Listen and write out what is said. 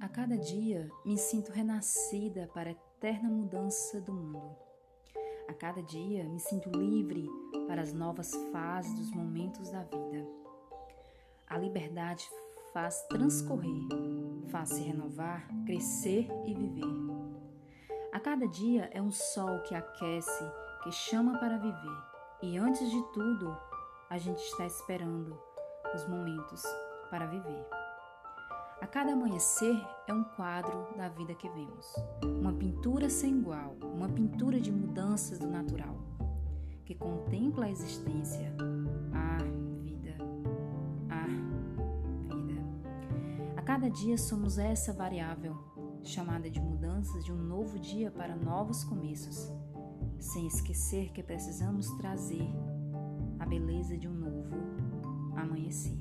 A cada dia me sinto renascida para a eterna mudança do mundo. A cada dia me sinto livre para as novas fases dos momentos da vida. A liberdade faz transcorrer, faz se renovar, crescer e viver. A cada dia é um sol que aquece, que chama para viver. E antes de tudo, a gente está esperando os momentos para viver. A cada amanhecer é um quadro da vida que vemos, uma pintura sem igual, uma pintura de mudanças do natural, que contempla a existência, a vida, a vida. A cada dia somos essa variável, chamada de mudanças de um novo dia para novos começos, sem esquecer que precisamos trazer a beleza de um novo amanhecer.